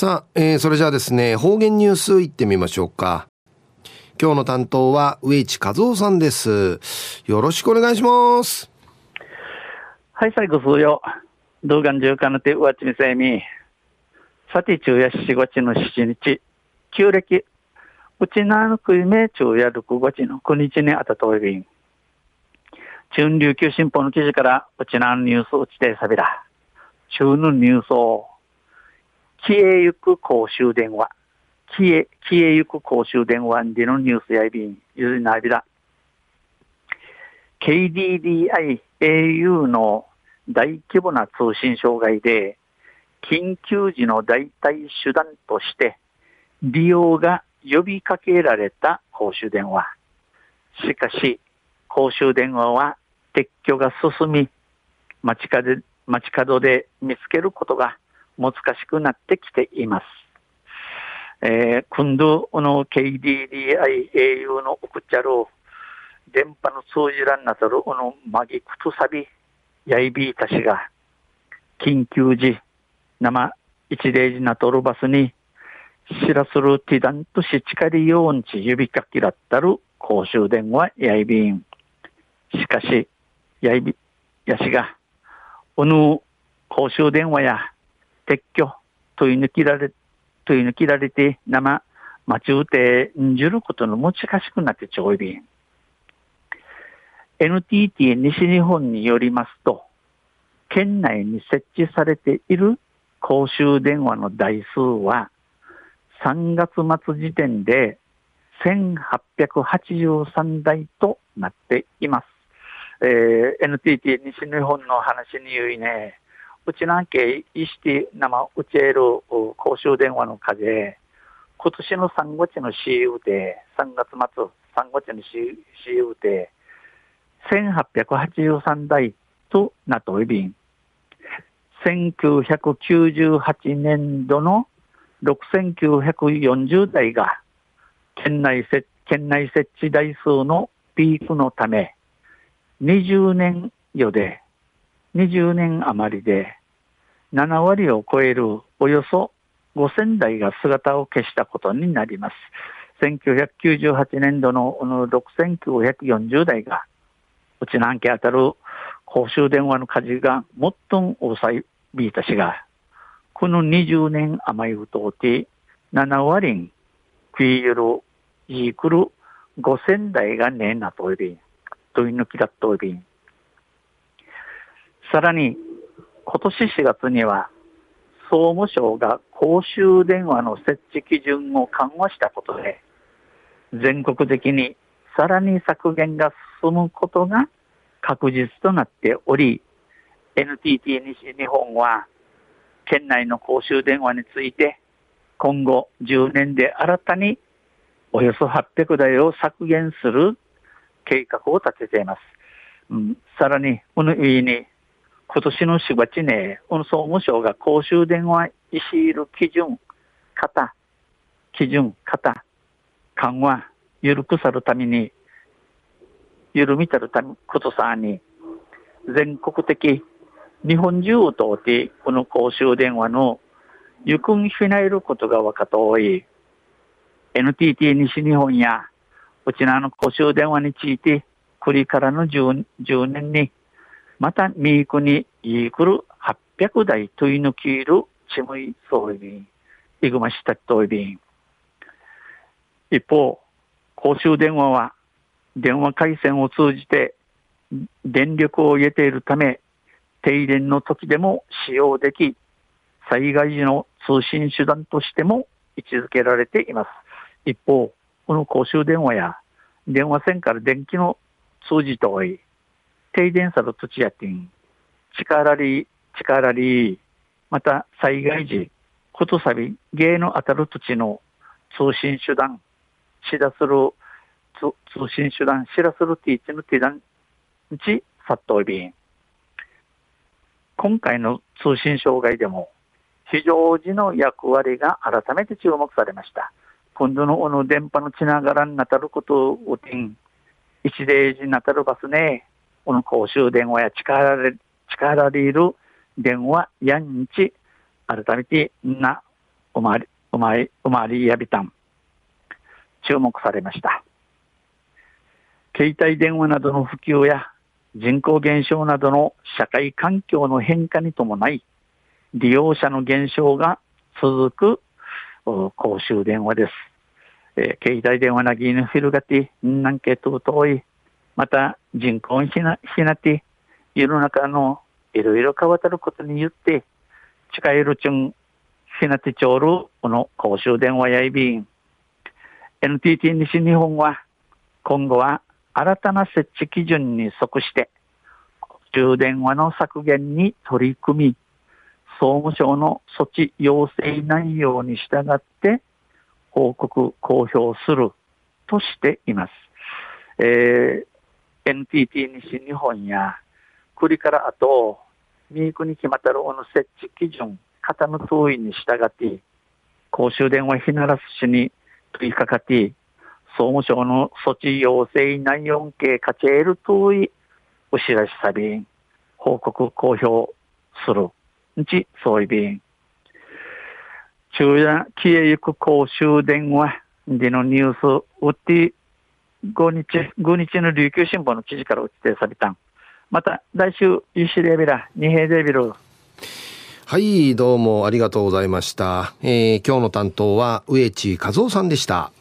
さあ、えー、それじゃあですね、方言ニュースいってみましょうか。今日の担当は植地和夫さんです。よろしくお願いします。はい、最後数よ。動画中間の手、うわちみせみ。さて、昼夜4月の7日、旧暦、うちなのくいめ昼夜6月の9日にあたといびん。中琉球新報の記事から、うちなのニュースうちてさびら。中のニュースを、消えゆく公衆電話。消え、消えゆく公衆電話でのニュースやいびん、ゆずなびら。KDDI au の大規模な通信障害で、緊急時の代替手段として利用が呼びかけられた公衆電話。しかし、公衆電話は撤去が進み、街角街角で見つけることが難しくなってきています。えー、今度、の KDDI au の送っちゃる電波の通じらんなさる、このマギクトサビ、やいびいたしが、緊急時、生一例時なとるバスに、知らするティダンとしちかりようんち指かきらったる公衆電話やいびん。しかし、やいび、やしが、おぬ公衆電話や撤去、問い抜きられ、問い抜きられて、生、待ちうてんじることの難しくなってちょいびん。NTT 西日本によりますと、県内に設置されている公衆電話の台数は、3月末時点で1883台となっています。えー、NTT 西日本の話に言いね、うちなんけ、いして生うちえる公衆電話の数、今年の3月の CU で、3月末、3月の CU で、1883台となっており、1998年度の6940台が県内設県内設置台数のピークのため、20年余で、20年余りで、7割を超えるおよそ5000台が姿を消したことになります。1998年度の6940台が、うちなんけ当たる公衆電話の数が最も多さびいたしが、この20年余りうとうて、7割ん、食いゆる、いくる、5000台がねえなといびん、とい抜きだといびん。さらに、今年4月には、総務省が公衆電話の設置基準を緩和したことで、全国的にさらに削減が進むことが確実となっており、NTT 西日本は、県内の公衆電話について、今後10年で新たにおよそ800台を削減する計画を立てています。うん、さらに、この上に、今年の4月に、この総務省が公衆電話医師いる基準、型、基準、型、緩和、緩くさるために、緩みたるためことさに、全国的、日本中を通って、この公衆電話の行方ひなえることが分かっておい、NTT 西日本や、うちなの公衆電話について、これからの 10, 10年に、また、ミークにいくる800台問い抜きいるちむいそうびん、いぐましたといびん。一方、公衆電話は、電話回線を通じて電力を得ているため、停電の時でも使用でき、災害時の通信手段としても位置づけられています。一方、この公衆電話や電話線から電気の通じとおい、停電さる土地やてん、力り、力り、また災害時、ことさび、芸の当たる土地の通信手段、しだする通信手段、知らするティーチのティダンチ、サットビン。今回の通信障害でも、非常時の役割が改めて注目されました。今度のこの電波のつながらんなたることをてん、一例時なたるバスね、この公衆電話や力で、力でいる電話やんち、改めてな、うまり、うまい、うまりやびたん、注目されました。携帯電話などの普及や人口減少などの社会環境の変化に伴い、利用者の減少が続く公衆電話です。えー、携帯電話なぎにフィルガティ、なんけと遠い、また人口にひな、ひなて、世の中のいろいろ変わったることによって、近いるちゅん、ひなてちょうる、この公衆電話やいびん、NTT 西日本は、今後は新たな設置基準に即して、充電話の削減に取り組み、総務省の措置要請内容に従って報告、公表するとしています。えー、NTT 西日本や、栗からあと、三国に決まったるの設置基準、型の通りに従って、公衆電話ひならすしに取り掛かって、総務省の措置要請内容系かちえるとい、お知らしさびん、報告公表する。んち、そういびん。昼夜消えゆく公衆電話でのニュース、うって、5日、5日の琉球新聞の記事から落ちてされたん。また、来週、ユシレビラ、二平デビル。はい、どうもありがとうございました。えー、今日の担当は、植地和夫さんでした。